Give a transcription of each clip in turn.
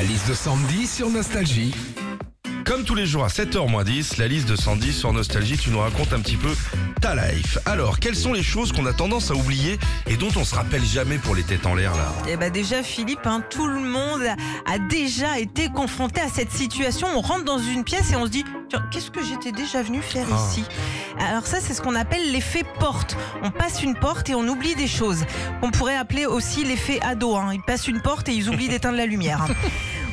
La liste de Sandy sur Nostalgie. Comme tous les jours à 7h 10, la liste de Sandy sur Nostalgie, tu nous racontes un petit peu ta life. Alors, quelles sont les choses qu'on a tendance à oublier et dont on se rappelle jamais pour les têtes en l'air là? Eh ben déjà Philippe, hein, tout le monde a déjà été confronté à cette situation. On rentre dans une pièce et on se dit Tiens, qu'est-ce que j'étais déjà venu faire Ah. ici? Alors ça c'est ce qu'on appelle l'effet porte. On passe une porte et on oublie des choses. On pourrait appeler aussi l'effet ado. hein. Ils passent une porte et ils oublient d'éteindre la lumière. hein.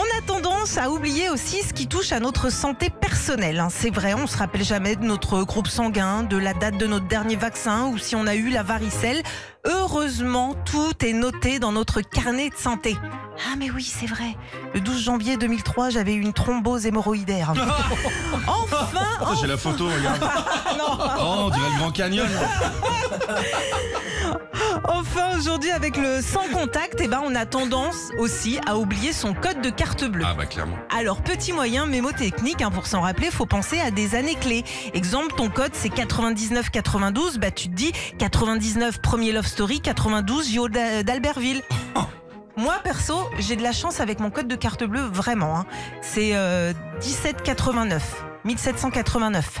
On a tendance à oublier aussi ce qui touche à notre santé personnelle. hein. C'est vrai, on se rappelle jamais de notre groupe sanguin, de la date de notre dernier vaccin ou si on a eu la varicelle. Heureusement, tout est noté dans notre carnet de santé. Ah mais oui, c'est vrai. Le 12 janvier 2003, j'avais eu une thrombose hémorroïdaire. enfin, Oh, J'ai la photo, regarde. Oh, on dirait le Grand Canyon. enfin aujourd'hui avec le sans contact, eh ben on a tendance aussi à oublier son code de carte bleue. Ah bah clairement. Alors, petit moyen mémotechnique, hein, pour s'en rappeler, faut penser à des années clés. Exemple, ton code c'est 99-92, bah tu te dis 99 premier Love Story, 92 JO d'A- d'Albertville. Moi, perso, j'ai de la chance avec mon code de carte bleue, vraiment. hein. C'est euh, 1789, 1789,